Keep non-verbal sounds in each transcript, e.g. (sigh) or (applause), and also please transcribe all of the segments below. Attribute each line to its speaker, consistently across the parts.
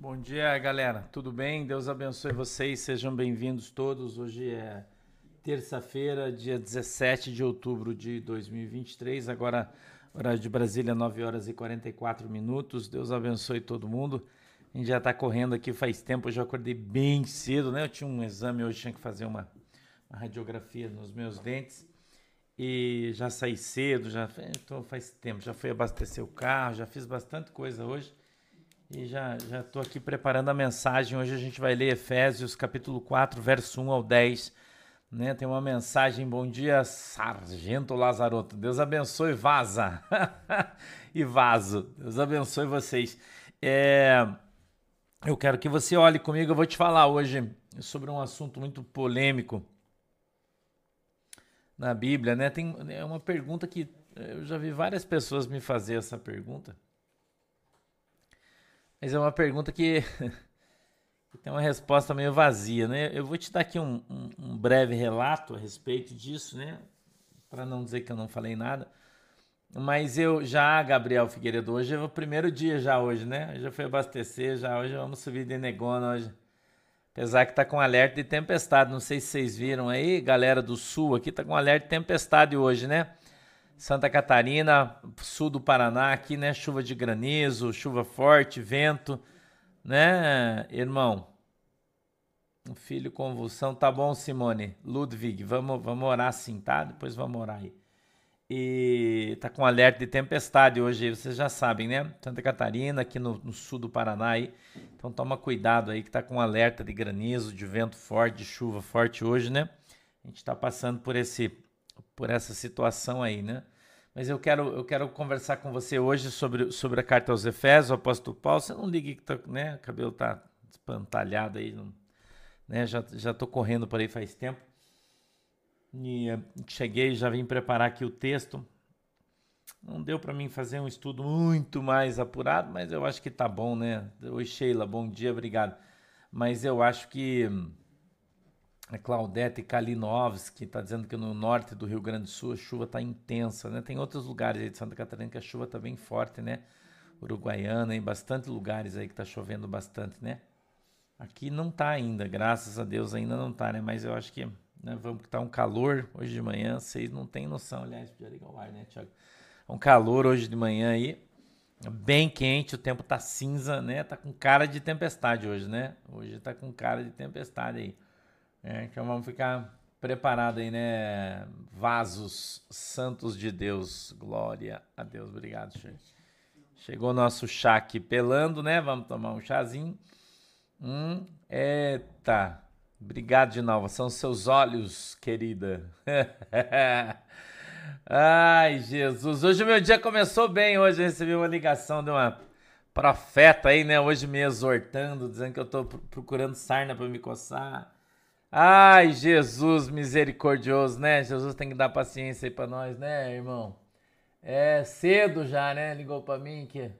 Speaker 1: Bom dia, galera. Tudo bem? Deus abençoe vocês. Sejam bem-vindos todos. Hoje é terça-feira, dia 17 de outubro de 2023. Agora, horário de Brasília, 9 horas e 44 minutos. Deus abençoe todo mundo. A gente já está correndo aqui faz tempo. Eu já acordei bem cedo, né? Eu tinha um exame hoje, tinha que fazer uma, uma radiografia nos meus dentes. E já saí cedo, já então faz tempo. Já fui abastecer o carro, já fiz bastante coisa hoje. E já já estou aqui preparando a mensagem. Hoje a gente vai ler Efésios capítulo 4, verso 1 ao 10. Né? Tem uma mensagem, bom dia, Sargento Lazaroto. Deus abençoe, vaza. (laughs) e vaso. Deus abençoe vocês. É, eu quero que você olhe comigo, eu vou te falar hoje sobre um assunto muito polêmico na Bíblia, né? Tem é uma pergunta que eu já vi várias pessoas me fazer essa pergunta. Mas é uma pergunta (laughs) que, tem uma resposta meio vazia, né? Eu vou te dar aqui um, um, um breve relato a respeito disso, né? Para não dizer que eu não falei nada. Mas eu já, Gabriel Figueiredo, hoje é o primeiro dia já hoje, né? Eu já fui abastecer, já hoje vamos subir de Negona hoje. Apesar que tá com alerta de tempestade, não sei se vocês viram aí, galera do sul aqui tá com alerta de tempestade hoje, né? Santa Catarina, sul do Paraná, aqui, né? Chuva de granizo, chuva forte, vento, né, irmão? Um filho convulsão, tá bom, Simone? Ludwig, vamos, vamos orar sim, tá? Depois vamos orar aí. E tá com alerta de tempestade hoje, vocês já sabem, né? Santa Catarina, aqui no, no, sul do Paraná aí. Então toma cuidado aí que tá com alerta de granizo, de vento forte, de chuva forte hoje, né? A gente tá passando por esse por essa situação aí, né? Mas eu quero, eu quero conversar com você hoje sobre, sobre a carta aos Efésios, o apóstolo Paulo. Você não ligue que tá, né? o cabelo tá espantalhado aí, não, né? Já, já tô correndo por aí faz tempo. E uh, cheguei, já vim preparar aqui o texto. Não deu para mim fazer um estudo muito mais apurado, mas eu acho que tá bom, né? Oi, Sheila, bom dia, obrigado. Mas eu acho que a Claudete Kalinowski está dizendo que no norte do Rio Grande do Sul a chuva está intensa, né? Tem outros lugares aí de Santa Catarina que a chuva está bem forte, né? Uruguaiana, em bastante lugares aí que está chovendo bastante, né? Aqui não está ainda, graças a Deus ainda não está, né? Mas eu acho que né, vamos que tá um calor hoje de manhã, vocês não têm noção, aliás, podia ligar o ar, né, Thiago? Um calor hoje de manhã aí, bem quente, o tempo tá cinza, né? Tá com cara de tempestade hoje, né? Hoje tá com cara de tempestade aí. É, então vamos ficar preparado aí, né? Vasos santos de Deus. Glória a Deus. Obrigado, gente. Chegou nosso chá aqui pelando, né? Vamos tomar um chazinho. Hum, eita. Obrigado de novo. São seus olhos, querida. (laughs) Ai, Jesus. Hoje o meu dia começou bem. Hoje eu recebi uma ligação de uma profeta aí, né? Hoje me exortando, dizendo que eu tô procurando sarna para me coçar. Ai, Jesus misericordioso, né? Jesus tem que dar paciência aí pra nós, né, irmão? É cedo já, né? Ligou pra mim que.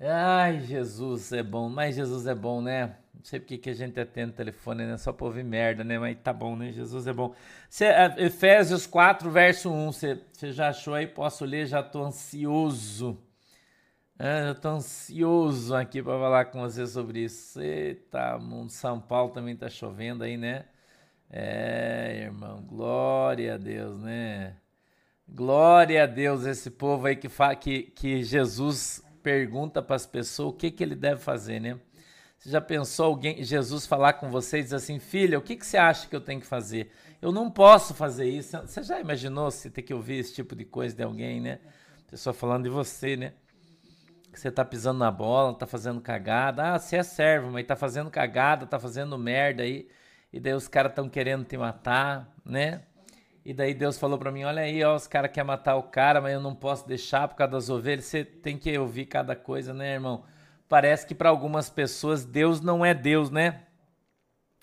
Speaker 1: Ai, Jesus é bom, mas Jesus é bom, né? Não sei porque que a gente atende o telefone, né? Só pra ouvir merda, né? Mas tá bom, né? Jesus é bom. Cê, é, Efésios 4, verso 1, você já achou aí? Posso ler? Já tô ansioso. É, eu tô ansioso aqui para falar com você sobre isso. Eita, mundo São Paulo também tá chovendo aí, né? É, irmão, glória a Deus, né? Glória a Deus, esse povo aí que, que, que Jesus pergunta para as pessoas o que, que ele deve fazer, né? Você já pensou alguém, Jesus falar com você e dizer assim, filha, o que, que você acha que eu tenho que fazer? Eu não posso fazer isso. Você já imaginou se ter que ouvir esse tipo de coisa de alguém, né? Pessoa falando de você, né? Que você tá pisando na bola, tá fazendo cagada. Ah, você é servo, mas tá fazendo cagada, tá fazendo merda aí. E daí os caras estão querendo te matar, né? E daí Deus falou para mim: olha aí, ó, os caras querem matar o cara, mas eu não posso deixar por causa das ovelhas. Você tem que ouvir cada coisa, né, irmão? Parece que para algumas pessoas Deus não é Deus, né?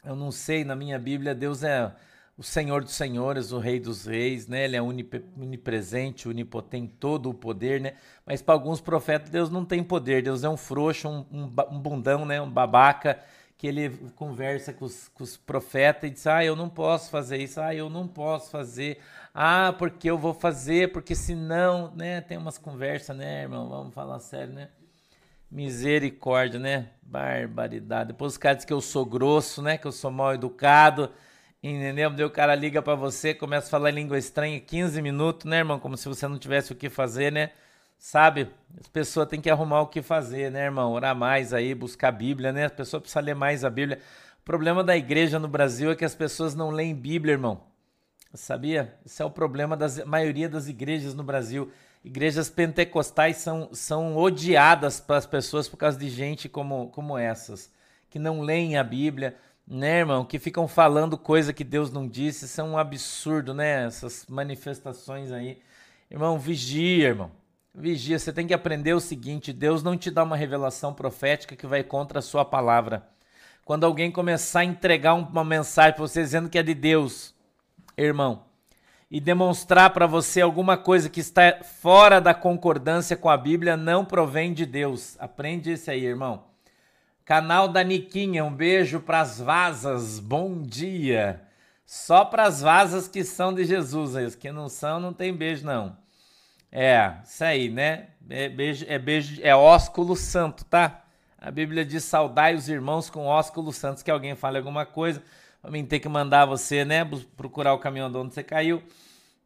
Speaker 1: Eu não sei, na minha Bíblia, Deus é o Senhor dos Senhores, o Rei dos Reis, né? Ele é onipresente, onipotente, todo o poder, né? Mas para alguns profetas Deus não tem poder, Deus é um frouxo, um, um, um bundão, né? Um babaca que ele conversa com os, com os, profetas e diz: Ah, eu não posso fazer isso, ah, eu não posso fazer, ah, porque eu vou fazer, porque senão, né? Tem umas conversas, né, irmão? Vamos falar sério, né? Misericórdia, né? Barbaridade. Depois os caras dizem que eu sou grosso, né? Que eu sou mal educado. Entendeu? Daí o cara liga para você, começa a falar língua estranha 15 minutos, né, irmão? Como se você não tivesse o que fazer, né? Sabe? As pessoas têm que arrumar o que fazer, né, irmão? Orar mais aí, buscar a Bíblia, né? As pessoas precisam ler mais a Bíblia. O problema da igreja no Brasil é que as pessoas não leem Bíblia, irmão. Sabia? Esse é o problema da maioria das igrejas no Brasil. Igrejas pentecostais são, são odiadas pelas pessoas por causa de gente como, como essas, que não leem a Bíblia, né, irmão? Que ficam falando coisa que Deus não disse. Isso é um absurdo, né? Essas manifestações aí. Irmão, vigia, irmão. Vigia. Você tem que aprender o seguinte: Deus não te dá uma revelação profética que vai contra a sua palavra. Quando alguém começar a entregar uma mensagem para você dizendo que é de Deus, irmão, e demonstrar para você alguma coisa que está fora da concordância com a Bíblia, não provém de Deus. Aprende isso aí, irmão. Canal da Niquinha, um beijo para as vasas, bom dia. Só para as vasas que são de Jesus, as que não são, não tem beijo, não. É, isso aí, né? É beijo, é beijo, é ósculo santo, tá? A Bíblia diz: saudai os irmãos com ósculo santo. que alguém fale alguma coisa, mim ter que mandar você, né? Procurar o caminhão de onde você caiu.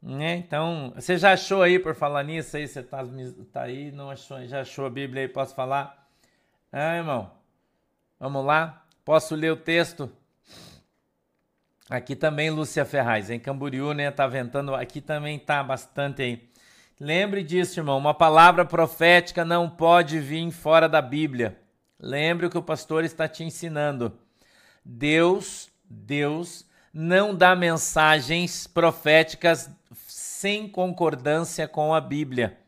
Speaker 1: Né? Então, você já achou aí, por falar nisso aí, você tá, tá aí, não achou, já achou a Bíblia aí, posso falar? Ah, irmão, Vamos lá? Posso ler o texto? Aqui também, Lúcia Ferraz, em Camboriú, né? Tá ventando, aqui também tá bastante aí. Lembre disso, irmão, uma palavra profética não pode vir fora da Bíblia. Lembre o que o pastor está te ensinando. Deus, Deus não dá mensagens proféticas sem concordância com a Bíblia.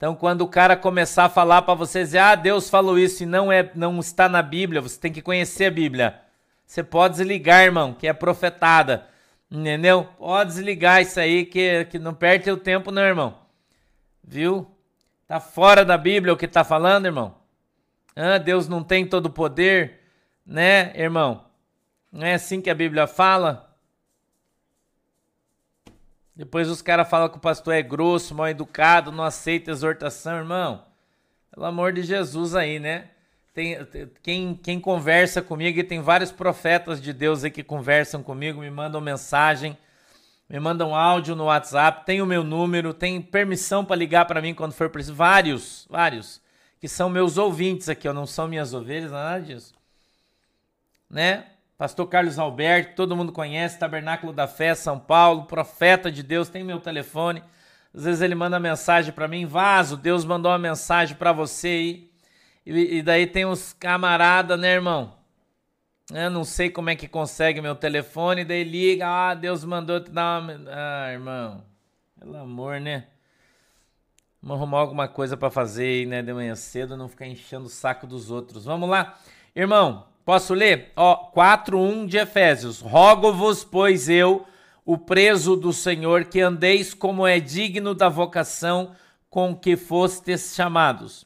Speaker 1: Então, quando o cara começar a falar para você dizer, ah, Deus falou isso e não é, não está na Bíblia, você tem que conhecer a Bíblia. Você pode desligar, irmão, que é profetada. Entendeu? Pode desligar isso aí, que, que não perde o tempo, não, irmão. Viu? Tá fora da Bíblia o que tá falando, irmão. Ah, Deus não tem todo o poder, né, irmão? Não é assim que a Bíblia fala? Depois os caras falam que o pastor é grosso, mal educado, não aceita exortação, irmão. Pelo amor de Jesus aí, né? Tem, quem, quem conversa comigo, e tem vários profetas de Deus aí que conversam comigo, me mandam mensagem, me mandam áudio no WhatsApp, tem o meu número, tem permissão para ligar para mim quando for preciso. Vários, vários, que são meus ouvintes aqui, ó, não são minhas ovelhas, nada disso. Né? Pastor Carlos Alberto, todo mundo conhece, Tabernáculo da Fé, São Paulo, profeta de Deus, tem meu telefone. Às vezes ele manda mensagem para mim, vaso, Deus mandou uma mensagem para você aí. E, e, daí tem uns camarada, né, irmão? Eu não sei como é que consegue meu telefone, daí liga, ah, Deus mandou te dar uma. Ah, irmão, pelo amor, né? Vamos arrumar alguma coisa para fazer aí, né, de manhã cedo, não ficar enchendo o saco dos outros. Vamos lá. Irmão, Posso ler? Ó, 4:1 de Efésios. Rogo-vos, pois eu, o preso do Senhor, que andeis como é digno da vocação com que fostes chamados,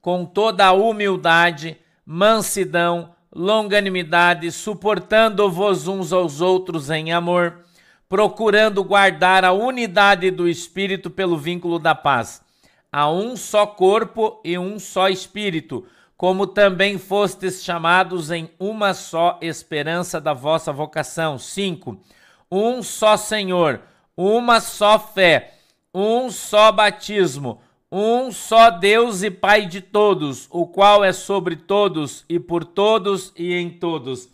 Speaker 1: com toda a humildade, mansidão, longanimidade, suportando-vos uns aos outros em amor, procurando guardar a unidade do espírito pelo vínculo da paz. Há um só corpo e um só espírito como também fostes chamados em uma só esperança da vossa vocação. 5. Um só Senhor, uma só fé, um só batismo, um só Deus e Pai de todos, o qual é sobre todos e por todos e em todos.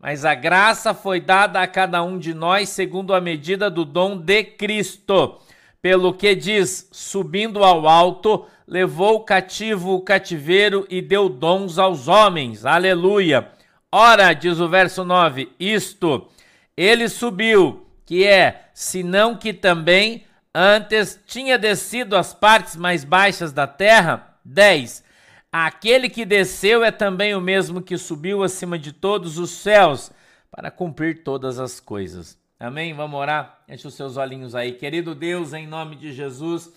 Speaker 1: Mas a graça foi dada a cada um de nós segundo a medida do dom de Cristo. Pelo que diz: subindo ao alto, levou cativo o cativeiro e deu dons aos homens. Aleluia. Ora, diz o verso 9, isto, ele subiu, que é, senão que também antes tinha descido às partes mais baixas da terra. 10. Aquele que desceu é também o mesmo que subiu acima de todos os céus para cumprir todas as coisas. Amém? Vamos orar? Enche os seus olhinhos aí. Querido Deus, em nome de Jesus.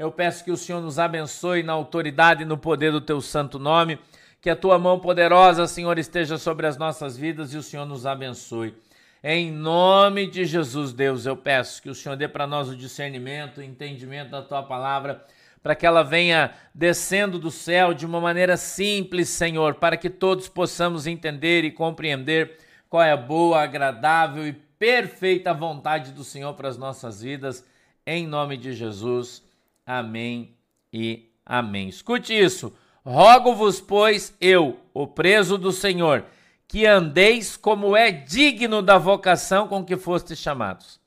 Speaker 1: Eu peço que o Senhor nos abençoe na autoridade e no poder do teu santo nome. Que a tua mão poderosa, Senhor, esteja sobre as nossas vidas e o Senhor nos abençoe. Em nome de Jesus, Deus, eu peço que o Senhor dê para nós o discernimento, o entendimento da tua palavra, para que ela venha descendo do céu de uma maneira simples, Senhor, para que todos possamos entender e compreender qual é a boa, agradável e perfeita vontade do Senhor para as nossas vidas. Em nome de Jesus. Amém e amém. Escute isso. Rogo-vos, pois, eu, o preso do Senhor, que andeis como é digno da vocação com que fostes chamados.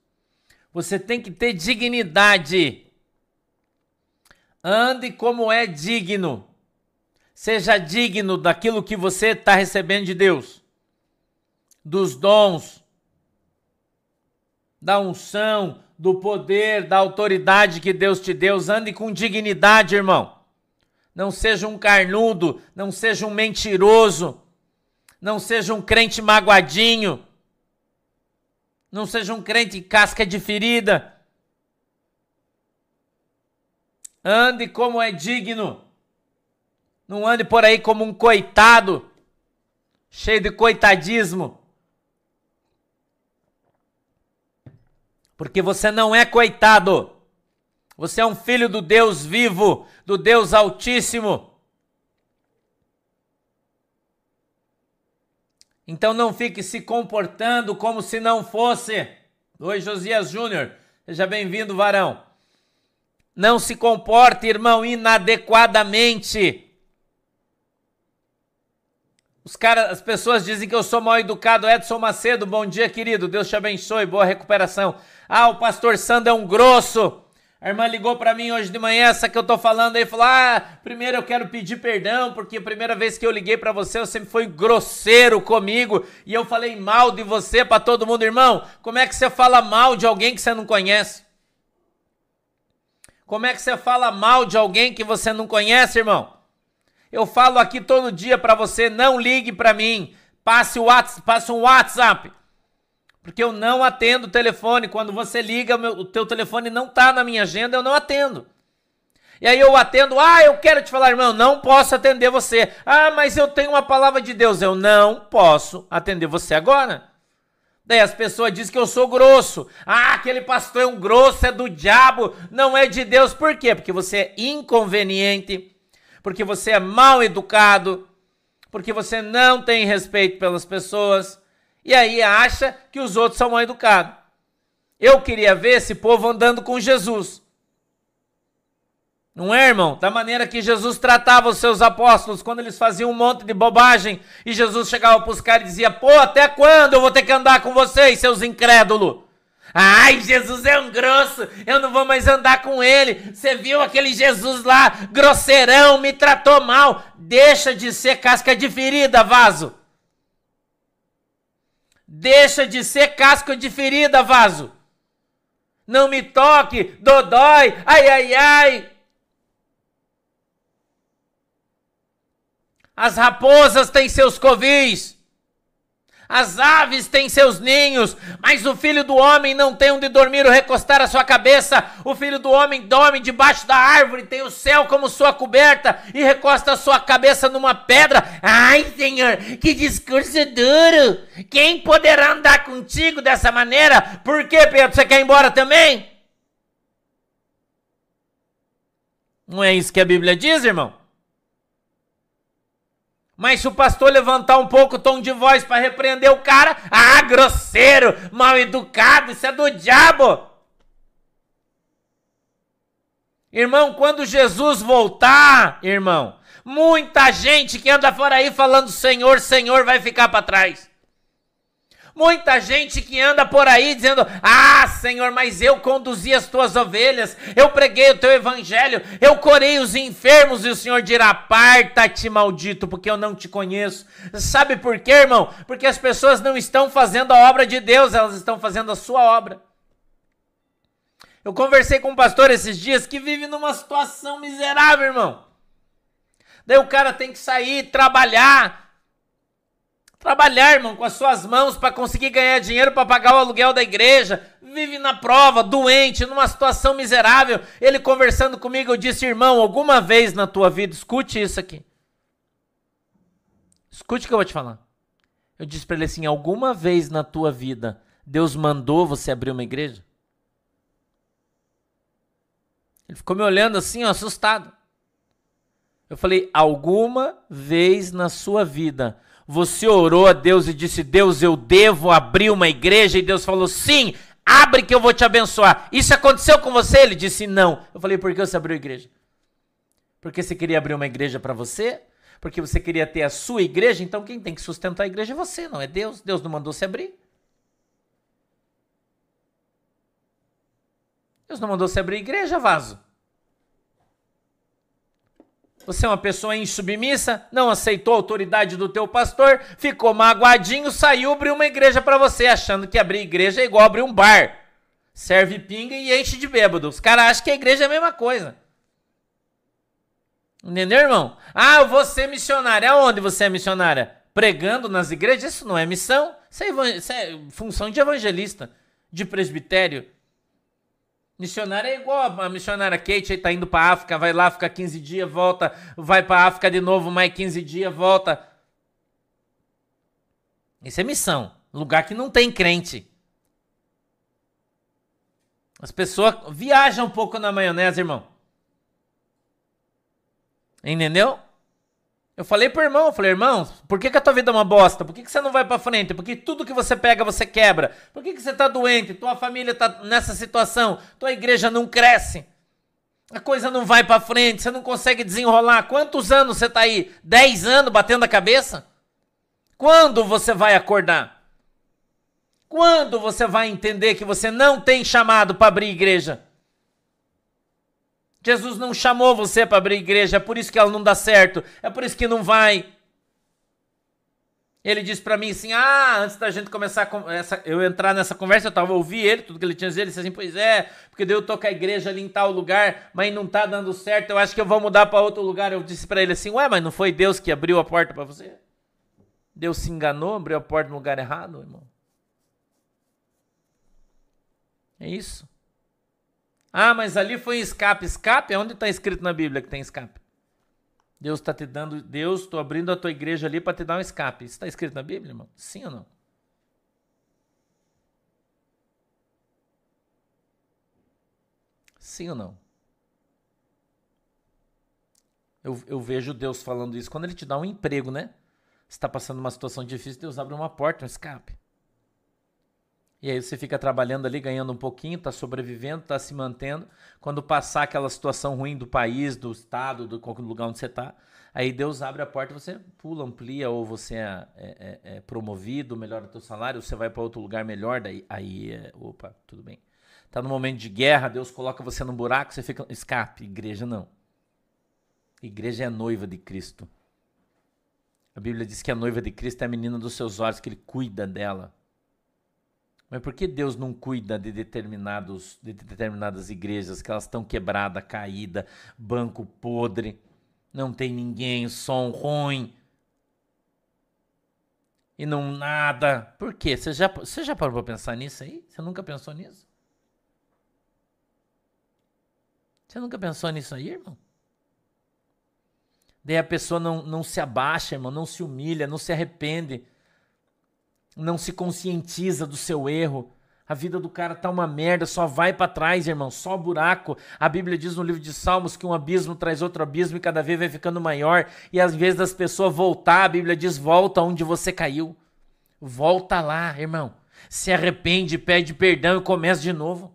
Speaker 1: Você tem que ter dignidade. Ande como é digno. Seja digno daquilo que você está recebendo de Deus, dos dons, da unção, do poder, da autoridade que Deus te deu. Ande com dignidade, irmão. Não seja um carnudo, não seja um mentiroso não seja um crente magoadinho. Não seja um crente casca de ferida. Ande como é digno. Não ande por aí como um coitado, cheio de coitadismo. Porque você não é coitado. Você é um filho do Deus vivo, do Deus Altíssimo. Então não fique se comportando como se não fosse. Oi, Josias Júnior. Seja bem-vindo, varão. Não se comporte, irmão, inadequadamente. Os caras, as pessoas dizem que eu sou mal educado. Edson Macedo, bom dia, querido. Deus te abençoe. Boa recuperação. Ah, o pastor Sandro é um grosso. A irmã ligou para mim hoje de manhã, essa que eu tô falando aí, falou: "Ah, primeiro eu quero pedir perdão, porque a primeira vez que eu liguei para você, eu sempre fui grosseiro comigo e eu falei mal de você para todo mundo, irmão. Como é que você fala mal de alguém que você não conhece? Como é que você fala mal de alguém que você não conhece, irmão? Eu falo aqui todo dia para você, não ligue para mim. Passe o WhatsApp, passe um WhatsApp porque eu não atendo o telefone. Quando você liga, o, meu, o teu telefone não está na minha agenda, eu não atendo. E aí eu atendo, ah, eu quero te falar, irmão, não posso atender você. Ah, mas eu tenho uma palavra de Deus, eu não posso atender você agora. Daí as pessoas dizem que eu sou grosso. Ah, aquele pastor é um grosso, é do diabo, não é de Deus. Por quê? Porque você é inconveniente, porque você é mal educado, porque você não tem respeito pelas pessoas e aí acha que os outros são mal educados. Eu queria ver esse povo andando com Jesus. Não é, irmão? Da maneira que Jesus tratava os seus apóstolos quando eles faziam um monte de bobagem e Jesus chegava para os caras e dizia: Pô, até quando eu vou ter que andar com vocês, seus incrédulos? Ai, Jesus é um grosso, eu não vou mais andar com ele. Você viu aquele Jesus lá, grosseirão, me tratou mal. Deixa de ser casca de ferida, vaso. Deixa de ser casco de ferida, vaso. Não me toque, dodói, ai, ai, ai. As raposas têm seus covis. As aves têm seus ninhos, mas o filho do homem não tem onde dormir ou recostar a sua cabeça. O filho do homem dorme debaixo da árvore, tem o céu como sua coberta e recosta a sua cabeça numa pedra. Ai, Senhor, que discurso duro! Quem poderá andar contigo dessa maneira? Por que, Pedro? Você quer ir embora também? Não é isso que a Bíblia diz, irmão? Mas se o pastor levantar um pouco o tom de voz para repreender o cara, ah, grosseiro, mal educado, isso é do diabo. Irmão, quando Jesus voltar, irmão, muita gente que anda fora aí falando Senhor, Senhor vai ficar para trás. Muita gente que anda por aí dizendo: Ah, Senhor, mas eu conduzi as tuas ovelhas, eu preguei o teu evangelho, eu corei os enfermos, e o Senhor dirá: Aparta-te, maldito, porque eu não te conheço. Sabe por quê, irmão? Porque as pessoas não estão fazendo a obra de Deus, elas estão fazendo a sua obra. Eu conversei com um pastor esses dias que vive numa situação miserável, irmão. Daí o cara tem que sair, trabalhar, Trabalhar, irmão, com as suas mãos para conseguir ganhar dinheiro para pagar o aluguel da igreja. Vive na prova, doente, numa situação miserável. Ele conversando comigo, eu disse, irmão, alguma vez na tua vida, escute isso aqui. Escute o que eu vou te falar. Eu disse para ele assim: alguma vez na tua vida, Deus mandou você abrir uma igreja? Ele ficou me olhando assim, ó, assustado. Eu falei: alguma vez na sua vida você orou a Deus e disse: Deus, eu devo abrir uma igreja? E Deus falou: sim, abre que eu vou te abençoar. Isso aconteceu com você? Ele disse: não. Eu falei: por que você abriu a igreja? Porque você queria abrir uma igreja para você? Porque você queria ter a sua igreja? Então quem tem que sustentar a igreja é você, não é Deus. Deus não mandou você abrir. Deus não mandou você abrir igreja, vaso. Você é uma pessoa insubmissa, não aceitou a autoridade do teu pastor, ficou magoadinho, saiu, abriu uma igreja para você, achando que abrir igreja é igual abrir um bar. Serve pinga e enche de bêbado. Os caras acham que a igreja é a mesma coisa. Entendeu, irmão? Ah, eu vou ser missionária. Aonde você é missionária? Pregando nas igrejas? Isso não é missão. Isso é, isso é função de evangelista, de presbitério. Missionária é igual a missionária Kate, aí tá indo pra África, vai lá, fica 15 dias, volta, vai pra África de novo, mais 15 dias, volta. Isso é missão. Lugar que não tem crente. As pessoas viajam um pouco na maionese, irmão. Entendeu? Eu falei pro irmão, eu falei, irmão, por que, que a tua vida é uma bosta? Por que, que você não vai pra frente? Porque tudo que você pega, você quebra. Por que, que você tá doente? Tua família tá nessa situação. Tua igreja não cresce. A coisa não vai pra frente, você não consegue desenrolar. Quantos anos você tá aí? Dez anos batendo a cabeça? Quando você vai acordar? Quando você vai entender que você não tem chamado para abrir igreja? Jesus não chamou você para abrir igreja, é por isso que ela não dá certo, é por isso que não vai. Ele disse para mim assim: Ah, antes da gente começar essa, eu entrar nessa conversa, eu tava ouvi ele, tudo que ele tinha a dizer, ele disse assim: Pois é, porque eu tô com a igreja ali em tal lugar, mas não tá dando certo, eu acho que eu vou mudar para outro lugar. Eu disse para ele assim: Ué, mas não foi Deus que abriu a porta para você? Deus se enganou, abriu a porta no lugar errado, irmão. É isso. Ah, mas ali foi escape. Escape? Onde está escrito na Bíblia que tem escape? Deus está te dando. Deus, estou abrindo a tua igreja ali para te dar um escape. Isso está escrito na Bíblia, irmão? Sim ou não? Sim ou não? Eu, eu vejo Deus falando isso quando ele te dá um emprego, né? Você está passando uma situação difícil, Deus abre uma porta, um escape. E aí você fica trabalhando ali, ganhando um pouquinho, está sobrevivendo, está se mantendo. Quando passar aquela situação ruim do país, do estado, do qualquer lugar onde você está, aí Deus abre a porta, você pula, amplia, ou você é, é, é, é promovido, melhora o teu salário, você vai para outro lugar melhor, daí aí, é, opa, tudo bem. Está no momento de guerra, Deus coloca você num buraco, você fica, escape. Igreja não. Igreja é noiva de Cristo. A Bíblia diz que a noiva de Cristo é a menina dos seus olhos, que ele cuida dela. Mas por que Deus não cuida de, determinados, de determinadas igrejas que elas estão quebradas, caídas, banco podre, não tem ninguém, som ruim e não nada? Por quê? Você já, você já parou para pensar nisso aí? Você nunca pensou nisso? Você nunca pensou nisso aí, irmão? Daí a pessoa não, não se abaixa, irmão, não se humilha, não se arrepende não se conscientiza do seu erro. A vida do cara tá uma merda, só vai para trás, irmão, só buraco. A Bíblia diz no livro de Salmos que um abismo traz outro abismo e cada vez vai ficando maior. E às vezes das pessoas voltar, a Bíblia diz: volta onde você caiu. Volta lá, irmão. Se arrepende, pede perdão e começa de novo.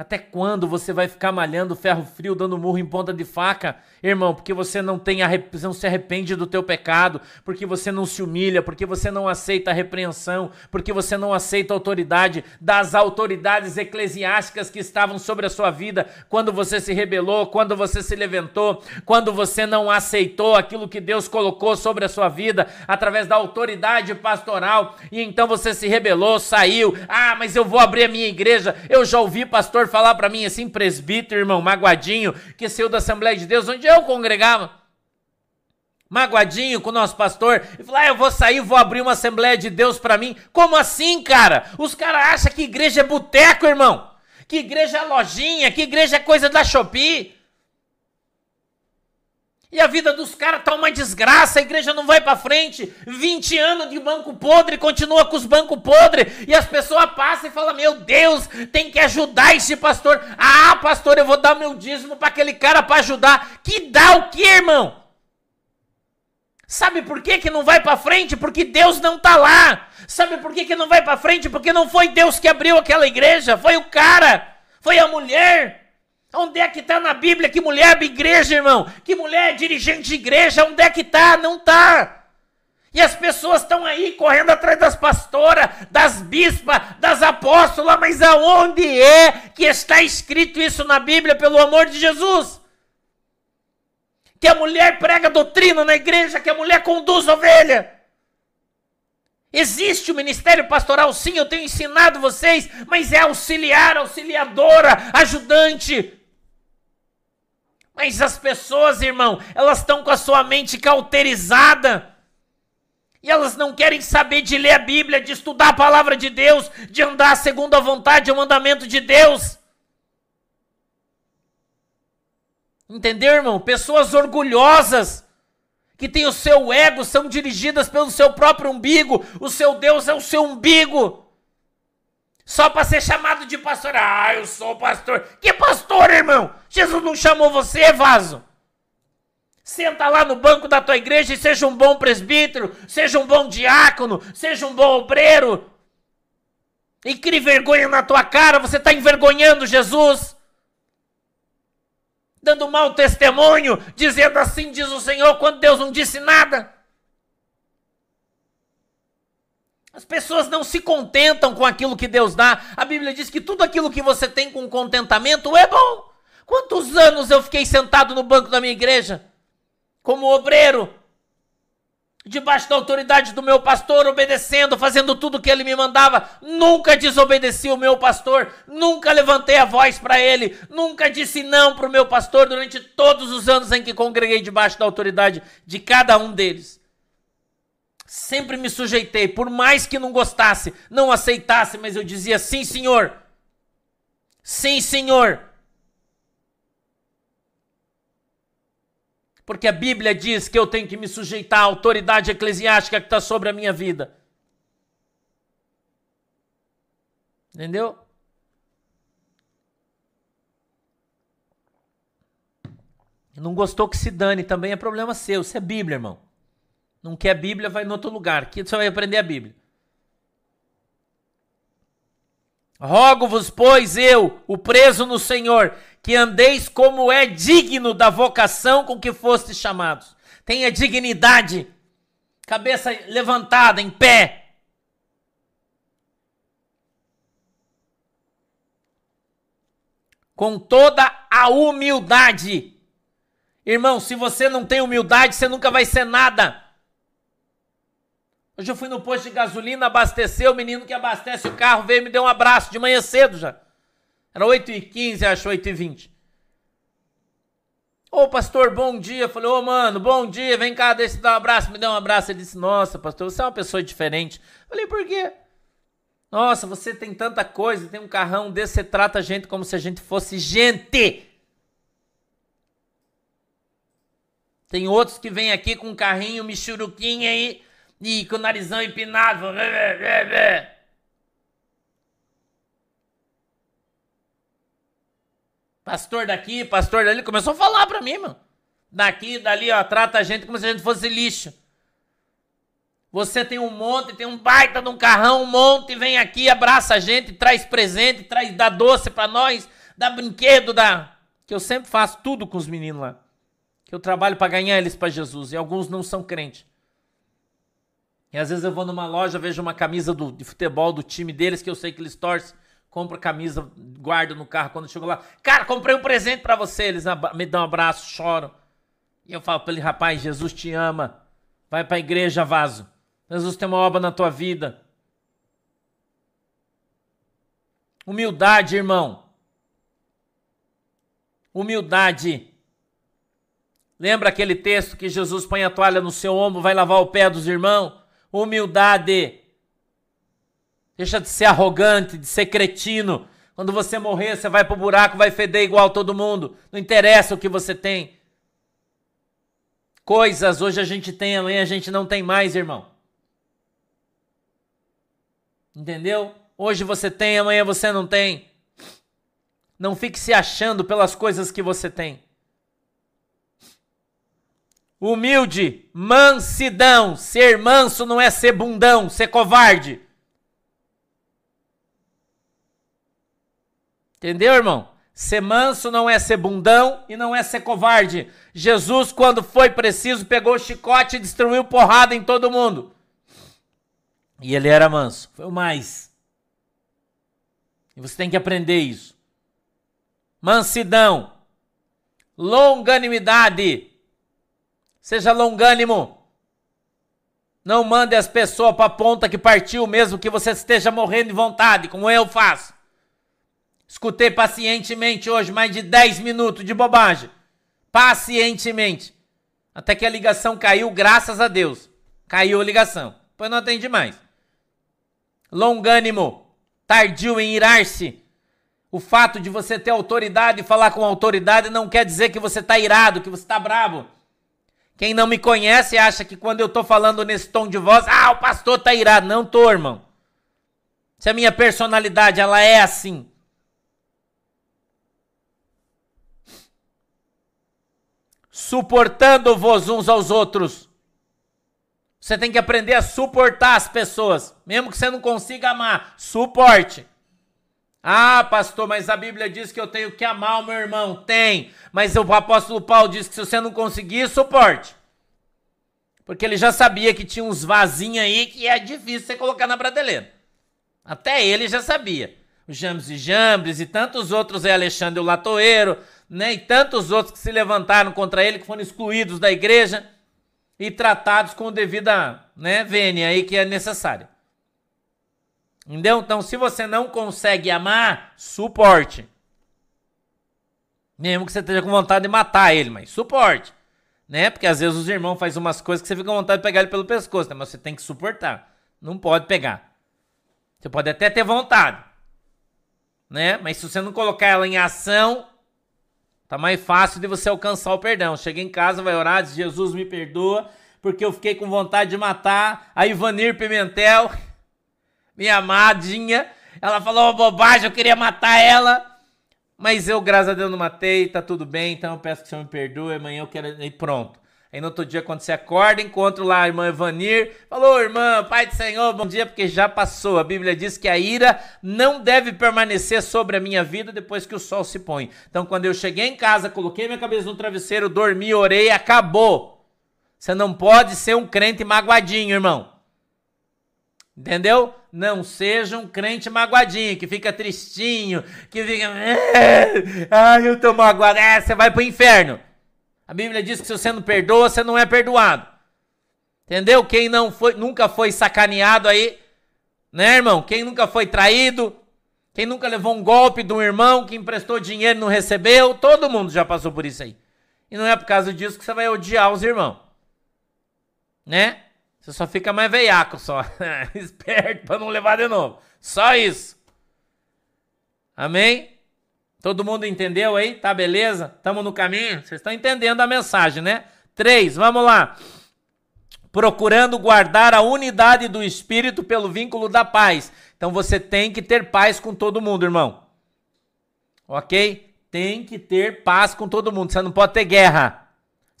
Speaker 1: Até quando você vai ficar malhando ferro frio, dando murro em ponta de faca, irmão? Porque você não tem não se arrepende do teu pecado, porque você não se humilha, porque você não aceita a repreensão, porque você não aceita a autoridade das autoridades eclesiásticas que estavam sobre a sua vida quando você se rebelou, quando você se levantou, quando você não aceitou aquilo que Deus colocou sobre a sua vida através da autoridade pastoral e então você se rebelou, saiu. Ah, mas eu vou abrir a minha igreja. Eu já ouvi pastor falar para mim assim, presbítero, irmão, magoadinho, que saiu da Assembleia de Deus, onde eu congregava. Magoadinho com o nosso pastor, e falou: ah, eu vou sair, vou abrir uma Assembleia de Deus para mim. Como assim, cara? Os caras acham que igreja é boteco, irmão. Que igreja é lojinha, que igreja é coisa da Shopee. E a vida dos caras tá uma desgraça, a igreja não vai para frente. 20 anos de banco podre, continua com os bancos podres. E as pessoas passam e falam: Meu Deus, tem que ajudar esse pastor. Ah, pastor, eu vou dar meu dízimo para aquele cara para ajudar. Que dá o que, irmão? Sabe por que, que não vai para frente? Porque Deus não tá lá. Sabe por que, que não vai para frente? Porque não foi Deus que abriu aquela igreja, foi o cara, foi a mulher. Onde é que está na Bíblia que mulher abre igreja, irmão? Que mulher é dirigente de igreja? Onde é que está? Não está. E as pessoas estão aí correndo atrás das pastoras, das bispas, das apóstolas, mas aonde é que está escrito isso na Bíblia, pelo amor de Jesus? Que a mulher prega doutrina na igreja, que a mulher conduz ovelha. Existe o ministério pastoral, sim, eu tenho ensinado vocês, mas é auxiliar, auxiliadora, ajudante. Mas as pessoas, irmão, elas estão com a sua mente cauterizada. E elas não querem saber de ler a Bíblia, de estudar a palavra de Deus, de andar segundo a vontade e o mandamento de Deus. Entendeu, irmão? Pessoas orgulhosas, que têm o seu ego, são dirigidas pelo seu próprio umbigo. O seu Deus é o seu umbigo. Só para ser chamado de pastor. Ah, eu sou pastor. Que pastor, irmão? Jesus não chamou você, vaso. Senta lá no banco da tua igreja e seja um bom presbítero, seja um bom diácono, seja um bom obreiro. E crie vergonha na tua cara, você está envergonhando Jesus. Dando mau testemunho, dizendo assim diz o Senhor, quando Deus não disse nada. As pessoas não se contentam com aquilo que Deus dá. A Bíblia diz que tudo aquilo que você tem com contentamento é bom. Quantos anos eu fiquei sentado no banco da minha igreja, como obreiro, debaixo da autoridade do meu pastor, obedecendo, fazendo tudo que ele me mandava. Nunca desobedeci o meu pastor, nunca levantei a voz para ele, nunca disse não para o meu pastor durante todos os anos em que congreguei debaixo da autoridade de cada um deles. Sempre me sujeitei, por mais que não gostasse, não aceitasse, mas eu dizia sim, senhor. Sim, senhor. Porque a Bíblia diz que eu tenho que me sujeitar à autoridade eclesiástica que está sobre a minha vida. Entendeu? Não gostou que se dane, também é problema seu. Isso é Bíblia, irmão. Não quer Bíblia, vai em outro lugar. Aqui você vai aprender a Bíblia. Rogo-vos, pois eu, o preso no Senhor, que andeis como é digno da vocação com que fostes chamados. Tenha dignidade, cabeça levantada, em pé. Com toda a humildade. Irmão, se você não tem humildade, você nunca vai ser nada. Hoje eu fui no posto de gasolina, abastecer, o menino que abastece o carro veio me deu um abraço de manhã cedo já. Era 8h15, acho, 8h20. Ô pastor, bom dia. Eu falei, ô mano, bom dia, vem cá, deixa eu dar um abraço. Me deu um abraço. Ele disse, nossa, pastor, você é uma pessoa diferente. Eu falei, por quê? Nossa, você tem tanta coisa, tem um carrão desse, você trata a gente como se a gente fosse gente. Tem outros que vêm aqui com um carrinho, michuruquinho aí, e com o narizão empinado. Pastor daqui, pastor dali, começou a falar pra mim, mano. Daqui, dali, ó, trata a gente como se a gente fosse lixo. Você tem um monte, tem um baita de um carrão, um monte, vem aqui, abraça a gente, traz presente, traz, dá doce pra nós, dá brinquedo, dá. Que eu sempre faço tudo com os meninos lá. Que eu trabalho para ganhar eles para Jesus. E alguns não são crentes. E às vezes eu vou numa loja, vejo uma camisa do, de futebol do time deles, que eu sei que eles torcem, compro a camisa, guardo no carro quando chego lá. Cara, comprei um presente para você. Eles me dão um abraço, choram. E eu falo para ele, rapaz, Jesus te ama. Vai para a igreja, vaso. Jesus tem uma obra na tua vida. Humildade, irmão. Humildade. Lembra aquele texto que Jesus põe a toalha no seu ombro, vai lavar o pé dos irmãos? Humildade. Deixa de ser arrogante, de ser cretino. Quando você morrer, você vai pro buraco, vai feder igual todo mundo. Não interessa o que você tem. Coisas hoje a gente tem, amanhã a gente não tem mais, irmão. Entendeu? Hoje você tem, amanhã você não tem. Não fique se achando pelas coisas que você tem. Humilde, mansidão. Ser manso não é ser bundão, ser covarde. Entendeu, irmão? Ser manso não é ser bundão e não é ser covarde. Jesus, quando foi preciso, pegou o chicote e destruiu porrada em todo mundo. E ele era manso. Foi o mais. E você tem que aprender isso. Mansidão. Longanimidade. Seja longânimo. Não mande as pessoas para a ponta que partiu, mesmo que você esteja morrendo de vontade, como eu faço. Escutei pacientemente hoje mais de 10 minutos de bobagem. Pacientemente. Até que a ligação caiu, graças a Deus. Caiu a ligação. Depois não atendi mais. Longânimo. Tardio em irar-se. O fato de você ter autoridade e falar com autoridade não quer dizer que você está irado, que você está bravo. Quem não me conhece acha que quando eu tô falando nesse tom de voz, ah, o pastor tá irado. Não tô, irmão. Se a minha personalidade ela é assim. Suportando-vos uns aos outros. Você tem que aprender a suportar as pessoas, mesmo que você não consiga amar. Suporte. Ah, pastor, mas a Bíblia diz que eu tenho que amar o meu irmão. Tem. Mas o apóstolo Paulo diz que se você não conseguir, suporte. Porque ele já sabia que tinha uns vasinhos aí que é difícil você colocar na prateleira. Até ele já sabia. O Jambres e Jambres e tantos outros, é Alexandre o Latoeiro, né? E tantos outros que se levantaram contra ele, que foram excluídos da igreja e tratados com devida, né, vênia aí que é necessária. Entendeu? Então, se você não consegue amar, suporte. Mesmo que você esteja com vontade de matar ele, mas suporte. Né? Porque às vezes os irmãos fazem umas coisas que você fica com vontade de pegar ele pelo pescoço, né? mas você tem que suportar. Não pode pegar. Você pode até ter vontade. Né? Mas se você não colocar ela em ação, tá mais fácil de você alcançar o perdão. Chega em casa, vai orar, diz Jesus me perdoa, porque eu fiquei com vontade de matar a Ivanir Pimentel (laughs) minha amadinha. Ela falou uma bobagem, eu queria matar ela. Mas eu, graças a Deus, não matei, tá tudo bem, então eu peço que senhor me perdoe, amanhã eu quero. E pronto. Aí no outro dia, quando você acorda, encontro lá a irmã Evanir. Falou, irmã, Pai do Senhor, bom dia, porque já passou. A Bíblia diz que a ira não deve permanecer sobre a minha vida depois que o sol se põe. Então, quando eu cheguei em casa, coloquei minha cabeça no travesseiro, dormi, orei, acabou. Você não pode ser um crente magoadinho, irmão. Entendeu? Não seja um crente magoadinho, que fica tristinho, que fica. É, ai, eu tô magoado. É, você vai pro inferno. A Bíblia diz que se você não perdoa, você não é perdoado. Entendeu? Quem não foi, nunca foi sacaneado aí, né, irmão? Quem nunca foi traído, quem nunca levou um golpe de um irmão que emprestou dinheiro e não recebeu, todo mundo já passou por isso aí. E não é por causa disso que você vai odiar os irmãos. Né? Você só fica mais veiaco só. (laughs) Esperto para não levar de novo. Só isso. Amém? Todo mundo entendeu aí? Tá beleza? Estamos no caminho? Vocês estão entendendo a mensagem, né? Três, vamos lá. Procurando guardar a unidade do espírito pelo vínculo da paz. Então você tem que ter paz com todo mundo, irmão. Ok? Tem que ter paz com todo mundo. Você não pode ter guerra.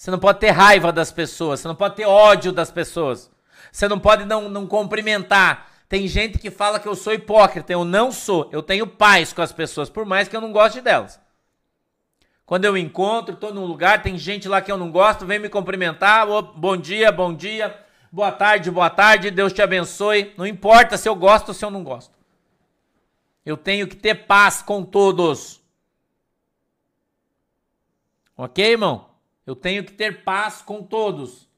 Speaker 1: Você não pode ter raiva das pessoas, você não pode ter ódio das pessoas. Você não pode não, não cumprimentar. Tem gente que fala que eu sou hipócrita, eu não sou. Eu tenho paz com as pessoas, por mais que eu não goste delas. Quando eu encontro, estou num lugar, tem gente lá que eu não gosto, vem me cumprimentar, bom dia, bom dia, boa tarde, boa tarde, Deus te abençoe. Não importa se eu gosto ou se eu não gosto. Eu tenho que ter paz com todos. Ok, irmão? Eu tenho que ter paz com todos.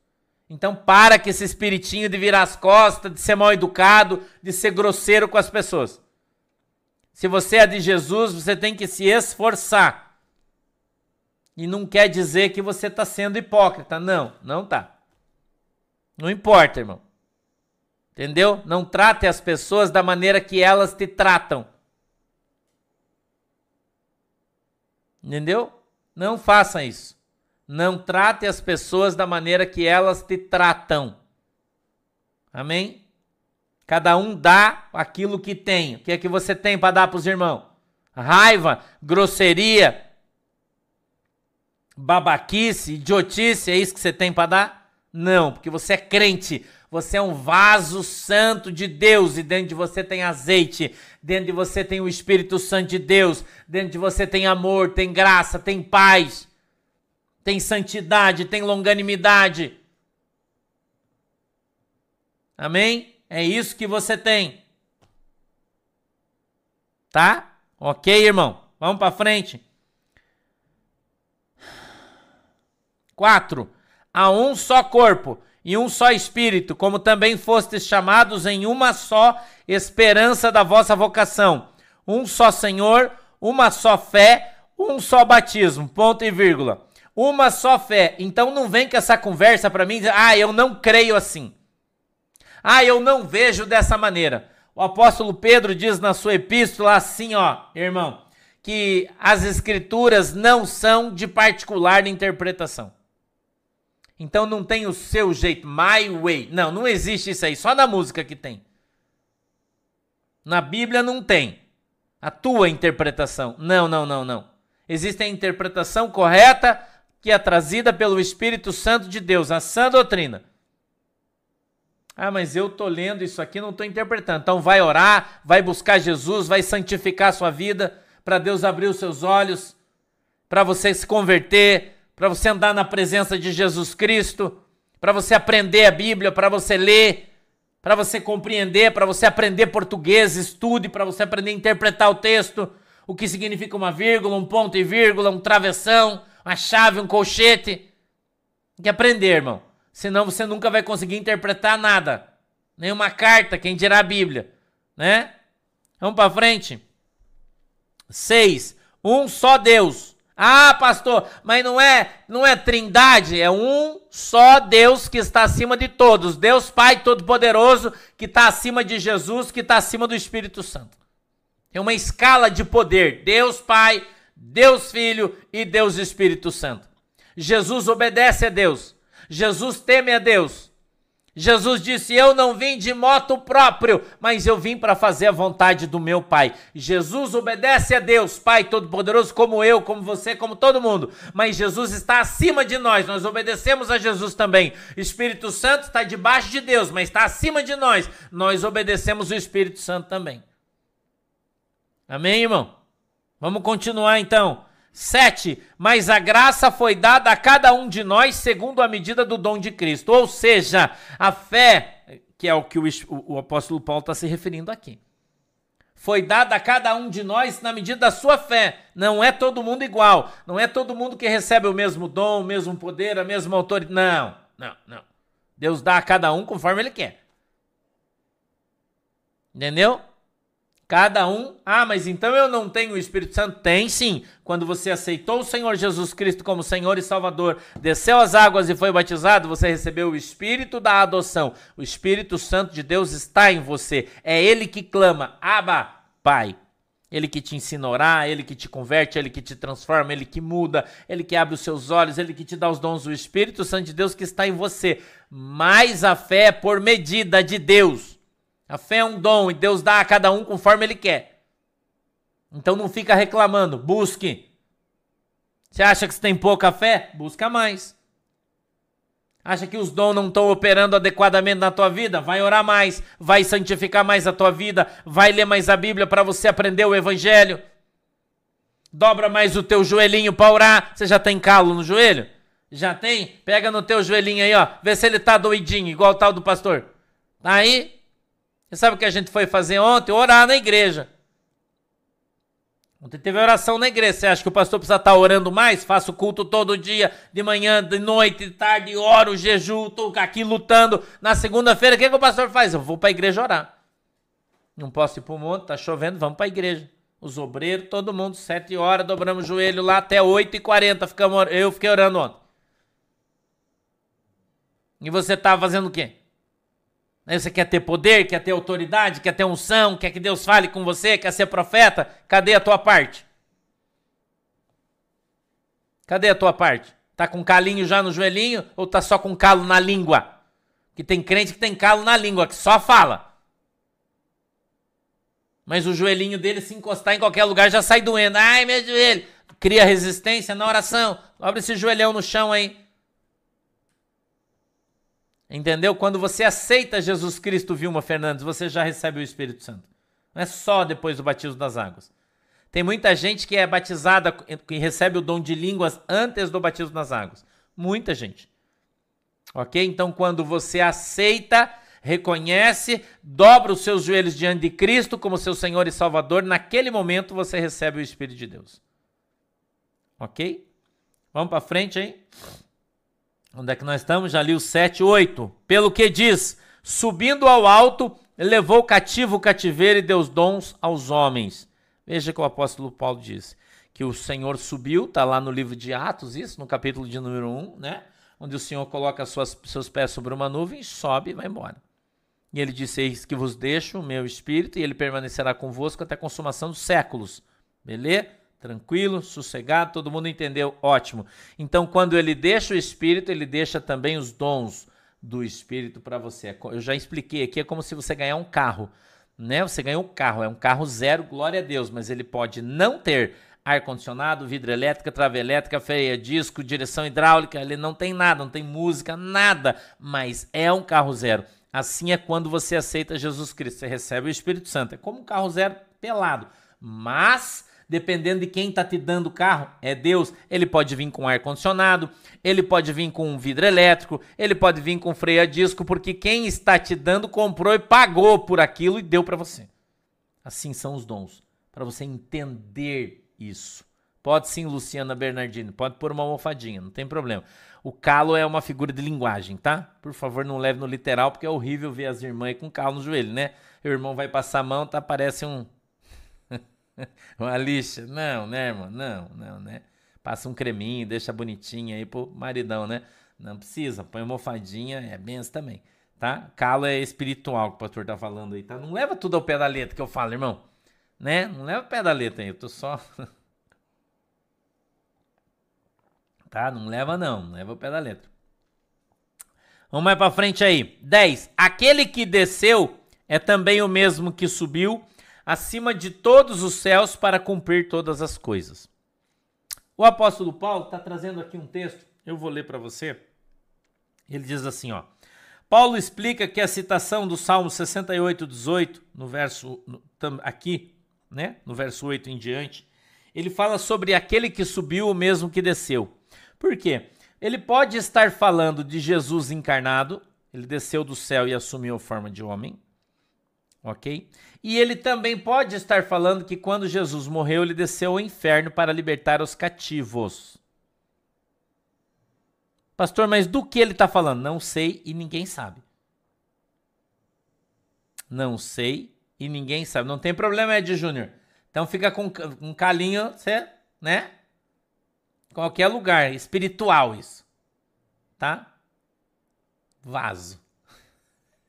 Speaker 1: Então para com esse espiritinho de virar as costas, de ser mal educado, de ser grosseiro com as pessoas. Se você é de Jesus, você tem que se esforçar. E não quer dizer que você está sendo hipócrita. Não, não tá. Não importa, irmão. Entendeu? Não trate as pessoas da maneira que elas te tratam. Entendeu? Não faça isso. Não trate as pessoas da maneira que elas te tratam. Amém? Cada um dá aquilo que tem. O que é que você tem para dar para os irmãos? Raiva, grosseria, babaquice, idiotice, é isso que você tem para dar? Não, porque você é crente. Você é um vaso santo de Deus e dentro de você tem azeite, dentro de você tem o Espírito Santo de Deus, dentro de você tem amor, tem graça, tem paz, tem santidade, tem longanimidade. Amém? É isso que você tem. Tá? Ok, irmão? Vamos para frente. 4. Há um só corpo e um só espírito, como também fostes chamados em uma só esperança da vossa vocação. Um só Senhor, uma só fé, um só batismo. Ponto e vírgula. Uma só fé. Então não vem com essa conversa para mim, ah, eu não creio assim. Ah, eu não vejo dessa maneira. O apóstolo Pedro diz na sua epístola assim, ó, irmão, que as escrituras não são de particular interpretação. Então não tem o seu jeito, my way. Não, não existe isso aí, só na música que tem. Na Bíblia não tem. A tua interpretação. Não, não, não, não. Existe a interpretação correta que é trazida pelo Espírito Santo de Deus, a sã doutrina. Ah, mas eu tô lendo isso aqui, não tô interpretando. Então vai orar, vai buscar Jesus, vai santificar a sua vida para Deus abrir os seus olhos, para você se converter, para você andar na presença de Jesus Cristo, para você aprender a Bíblia, para você ler, para você compreender, para você aprender português, estude, para você aprender a interpretar o texto, o que significa uma vírgula, um ponto e vírgula, um travessão, uma chave, um colchete. Tem que aprender, irmão. Senão você nunca vai conseguir interpretar nada. Nenhuma carta, quem dirá a Bíblia, né? Vamos para frente. 6. Um só Deus ah, pastor, mas não é, não é trindade, é um só Deus que está acima de todos. Deus Pai Todo-Poderoso que está acima de Jesus, que está acima do Espírito Santo. Tem uma escala de poder: Deus Pai, Deus Filho e Deus Espírito Santo. Jesus obedece a Deus. Jesus teme a Deus. Jesus disse: Eu não vim de moto próprio, mas eu vim para fazer a vontade do meu Pai. Jesus obedece a Deus, Pai Todo-Poderoso, como eu, como você, como todo mundo. Mas Jesus está acima de nós, nós obedecemos a Jesus também. Espírito Santo está debaixo de Deus, mas está acima de nós. Nós obedecemos o Espírito Santo também. Amém, irmão? Vamos continuar então. 7. Mas a graça foi dada a cada um de nós segundo a medida do dom de Cristo. Ou seja, a fé, que é o que o, o, apóstolo Paulo está se referindo aqui, foi dada a cada um de nós na medida da sua fé. Não é todo mundo igual. Não é todo mundo que recebe o mesmo dom, o mesmo poder, a mesma autoridade. Não, não, não. Deus dá a cada um conforme ele quer. Entendeu? Cada um, ah, mas então eu não tenho o Espírito Santo? Tem sim. Quando você aceitou o Senhor Jesus Cristo como Senhor e Salvador, desceu as águas e foi batizado, você recebeu o Espírito da adoção. O Espírito Santo de Deus está em você. É Ele que clama, Abba, Pai. Ele que te ensina a orar, Ele que te converte, Ele que te transforma, Ele que muda, Ele que abre os seus olhos, Ele que te dá os dons do Espírito Santo de Deus que está em você. Mas a fé é por medida de Deus. A fé é um dom e Deus dá a cada um conforme Ele quer. Então não fica reclamando, busque. Você acha que você tem pouca fé? Busca mais. Acha que os dons não estão operando adequadamente na tua vida? Vai orar mais, vai santificar mais a tua vida, vai ler mais a Bíblia para você aprender o Evangelho. Dobra mais o teu joelhinho para orar. Você já tem calo no joelho? Já tem? Pega no teu joelhinho aí, ó. Vê se ele tá doidinho, igual o tal do pastor. Tá aí? Você sabe o que a gente foi fazer ontem? Orar na igreja. Ontem teve oração na igreja. Você acha que o pastor precisa estar orando mais? Faço culto todo dia, de manhã, de noite, de tarde, oro, jejum, estou aqui lutando. Na segunda-feira, o que, que o pastor faz? Eu vou para a igreja orar. Não posso ir para o monte, está chovendo, vamos para a igreja. Os obreiros, todo mundo, sete horas, dobramos o joelho lá até oito e quarenta. Eu fiquei orando ontem. E você estava fazendo o quê? Você quer ter poder, quer ter autoridade, quer ter unção, quer que Deus fale com você, quer ser profeta? Cadê a tua parte? Cadê a tua parte? Tá com calinho já no joelhinho ou tá só com calo na língua? Que tem crente que tem calo na língua, que só fala. Mas o joelhinho dele, se encostar em qualquer lugar, já sai doendo. Ai, meu joelho. Cria resistência na oração. Abre esse joelhão no chão aí. Entendeu? Quando você aceita Jesus Cristo, Vilma Fernandes, você já recebe o Espírito Santo. Não é só depois do batismo das águas. Tem muita gente que é batizada, que recebe o dom de línguas antes do batismo nas águas. Muita gente. Ok? Então, quando você aceita, reconhece, dobra os seus joelhos diante de Cristo como seu Senhor e Salvador, naquele momento você recebe o Espírito de Deus. Ok? Vamos para frente aí. Onde é que nós estamos? Já li o 7, 8. Pelo que diz: subindo ao alto, levou cativo o cativeiro e deu dons aos homens. Veja que o apóstolo Paulo diz que o Senhor subiu, está lá no livro de Atos, isso, no capítulo de número 1, né? Onde o Senhor coloca suas, seus pés sobre uma nuvem, sobe e vai embora. E ele disse: Eis que vos deixo o meu espírito, e ele permanecerá convosco até a consumação dos séculos. Beleza? Tranquilo, sossegado, todo mundo entendeu? Ótimo. Então, quando ele deixa o espírito, ele deixa também os dons do espírito para você. Eu já expliquei aqui, é como se você ganhar um carro né? Você ganhou um carro, é um carro zero, glória a Deus, mas ele pode não ter ar-condicionado, vidro elétrico, trava elétrica, freia, disco, direção hidráulica, ele não tem nada, não tem música, nada, mas é um carro zero. Assim é quando você aceita Jesus Cristo, você recebe o Espírito Santo. É como um carro zero pelado, mas dependendo de quem está te dando o carro, é Deus. Ele pode vir com ar condicionado, ele pode vir com vidro elétrico, ele pode vir com freio a disco, porque quem está te dando comprou e pagou por aquilo e deu para você. Assim são os dons, para você entender isso. Pode sim, Luciana Bernardini, pode pôr uma almofadinha, não tem problema. O calo é uma figura de linguagem, tá? Por favor, não leve no literal, porque é horrível ver as irmãs com calo no joelho, né? O irmão vai passar a mão, tá? Parece um, (laughs) uma lixa. Não, né, irmão? Não, não, né? Passa um creminho, deixa bonitinho aí pro maridão, né? Não precisa, põe uma almofadinha, é benção também, tá? Calo é espiritual que o pastor tá falando aí, tá? Não leva tudo ao pé da letra que eu falo, irmão. Né? Não leva ao pé da letra aí, eu tô só... (laughs) tá? Não leva não, não leva ao pé da letra. Vamos mais pra frente aí. 10. Aquele que desceu é também o mesmo que subiu acima de todos os céus para cumprir todas as coisas. O apóstolo Paulo está trazendo aqui um texto, eu vou ler para você. Ele diz assim, ó. Paulo explica que a citação do Salmo 68, 18, no verso no, aqui, né, no verso 8 em diante, ele fala sobre aquele que subiu o mesmo que desceu. Por quê? Ele pode estar falando de Jesus encarnado, ele desceu do céu e assumiu a forma de homem, ok? E ele também pode estar falando que quando Jesus morreu, ele desceu ao inferno para libertar os cativos. Pastor, mas do que ele está falando? Não sei e ninguém sabe. Não sei e ninguém sabe. Não tem problema, Ed Júnior. Então fica com um calinho, você, né? Qualquer lugar, espiritual isso. Tá? Vaso.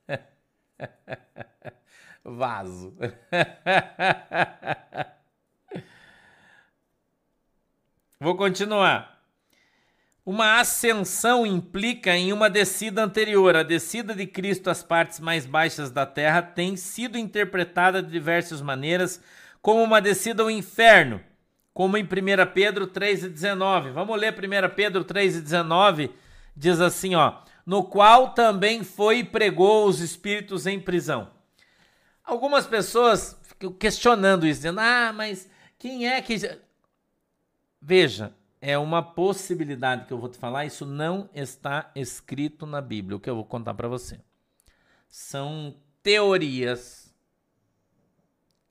Speaker 1: (laughs) vaso. Vou continuar. Uma ascensão implica em uma descida anterior. A descida de Cristo às partes mais baixas da terra tem sido interpretada de diversas maneiras, como uma descida ao inferno, como em 1 Pedro 3,19. Vamos ler 1 Pedro 3,19. Diz assim: ó, no qual também foi e pregou os espíritos em prisão. Algumas pessoas ficam questionando isso, dizendo: ah, mas quem é que. Veja, é uma possibilidade que eu vou te falar, isso não está escrito na Bíblia, o que eu vou contar para você. São teorias,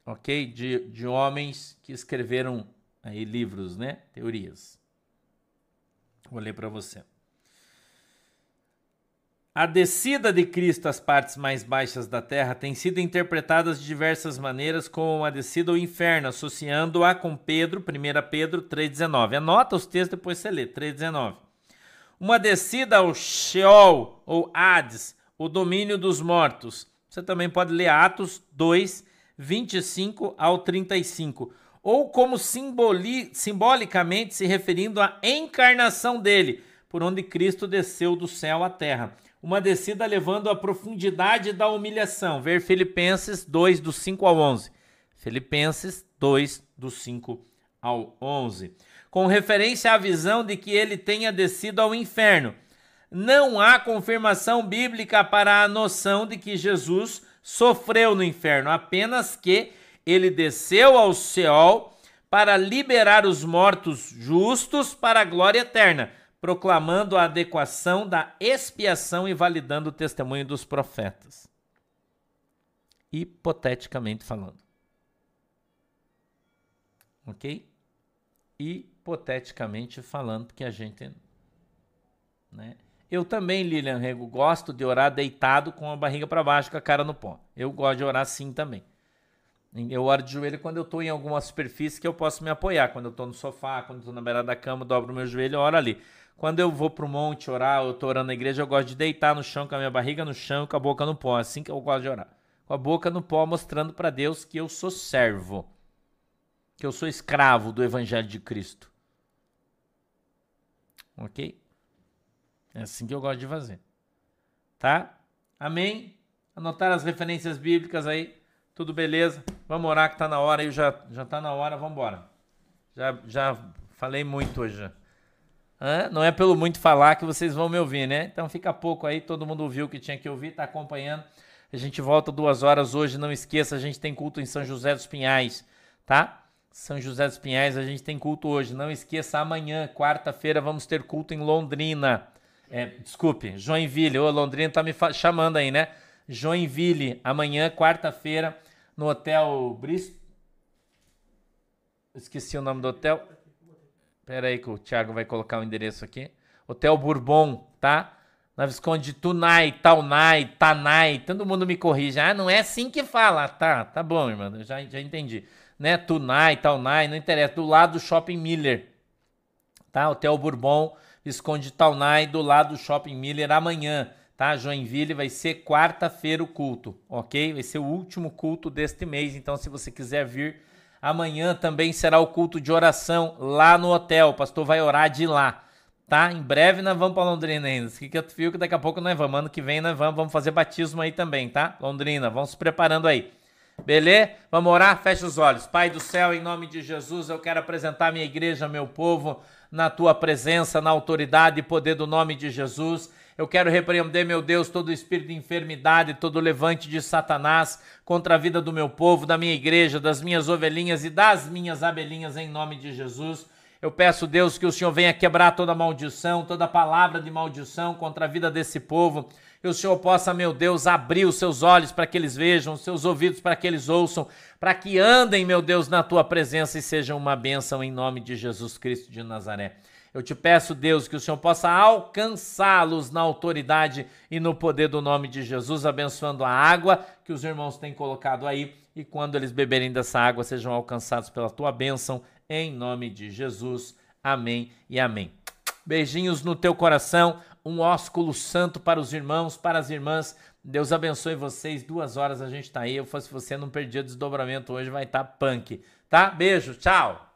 Speaker 1: ok? De, de homens que escreveram aí livros, né? Teorias. Vou ler para você. A descida de Cristo às partes mais baixas da terra tem sido interpretada de diversas maneiras como uma descida ao inferno, associando-a com Pedro, 1 Pedro 3,19. Anota os textos, depois você lê, 3,19. Uma descida ao Sheol, ou Hades, o domínio dos mortos. Você também pode ler Atos 2, 25 ao 35. ou como simboli simbolicamente se referindo à encarnação dele, por onde Cristo desceu do céu à terra. Uma descida levando à profundidade da humilhação. Ver Filipenses 2, do 5 ao 11. Filipenses 2, do 5 ao 11. Com referência à visão de que ele tenha descido ao inferno. Não há confirmação bíblica para a noção de que Jesus sofreu no inferno, apenas que ele desceu ao céu para liberar os mortos justos para a glória eterna, proclamando a adequação da expiação e validando o testemunho dos profetas. Hipoteticamente falando. Ok? Hipoteticamente falando, porque a gente. Né? Eu também, Lilian Rego, gosto de orar deitado com a barriga para baixo, com a cara no pó. Eu gosto de orar assim também. Eu oro de joelho quando eu estou em alguma superfície que eu posso me apoiar. Quando eu estou no sofá, quando estou na beirada da cama, dobro meu joelho e oro ali. Quando eu vou para o monte orar, eu estou orando na igreja, eu gosto de deitar no chão com a minha barriga no chão, com a boca no pó. Assim que eu gosto de orar. Com a boca no pó, mostrando para Deus que eu sou servo. Que eu sou escravo do evangelho de Cristo. Ok? É assim que eu gosto de fazer. Tá? Amém? Anotar as referências bíblicas aí. Tudo beleza? Vamos orar que tá na hora aí, já, já tá na hora, vamos embora. Já, já falei muito hoje. Não é pelo muito falar que vocês vão me ouvir, né? Então fica pouco aí, todo mundo ouviu o que tinha que ouvir, tá acompanhando. A gente volta duas horas hoje, não esqueça, a gente tem culto em São José dos Pinhais, tá? São José dos Pinhais, a gente tem culto hoje. Não esqueça, amanhã, quarta-feira, vamos ter culto em Londrina. É, desculpe, Joinville. Ô, Londrina tá me chamando aí, né? Joinville, amanhã, quarta-feira, no Hotel Bristol. Esqueci o nome do hotel. Pera aí que o Thiago vai colocar o endereço aqui. Hotel Bourbon, tá? Na Visconde Tunai, Taunai, Tanai, todo mundo me corrige. Ah, não é assim que fala. Tá, tá bom, irmão, já, já entendi. Né? Tunai, Taunai, não interessa. Do lado do Shopping Miller, tá? Hotel Bourbon, Visconde Taunai, do lado do Shopping Miller, amanhã tá? Joinville vai ser quarta-feira o culto, ok? Vai ser o último culto deste mês, então se você quiser vir, amanhã também será o culto de oração lá no hotel. O pastor vai orar de lá, tá? Em breve nós vamos para Londrina ainda. Fica fio que daqui a pouco nós vamos, ano que vem nós vamos, vamos fazer batismo aí também, tá? Londrina, vamos se preparando aí. Beleza? Vamos orar? Fecha os olhos. Pai do céu, em nome de Jesus, eu quero apresentar minha igreja, meu povo, na tua presença, na autoridade e poder do nome de Jesus. Eu quero repreender, meu Deus, todo espírito de enfermidade, todo levante de Satanás contra a vida do meu povo, da minha igreja, das minhas ovelhinhas e das minhas abelhinhas, em nome de Jesus. Eu peço, Deus, que o Senhor venha quebrar toda maldição, toda palavra de maldição contra a vida desse povo. Que o Senhor possa, meu Deus, abrir os seus olhos para que eles vejam, os seus ouvidos para que eles ouçam, para que andem, meu Deus, na tua presença e sejam uma bênção em nome de Jesus Cristo de Nazaré. Eu te peço, Deus, que o Senhor possa alcançá-los na autoridade e no poder do nome de Jesus, abençoando a água que os irmãos têm colocado aí e quando eles beberem dessa água sejam alcançados pela tua bênção, em nome de Jesus. Amém e amém. Beijinhos no teu coração, um ósculo santo para os irmãos, para as irmãs. Deus abençoe vocês. Duas horas a gente tá aí. Eu fosse você, não perdia desdobramento hoje, vai estar tá punk. Tá? Beijo, tchau.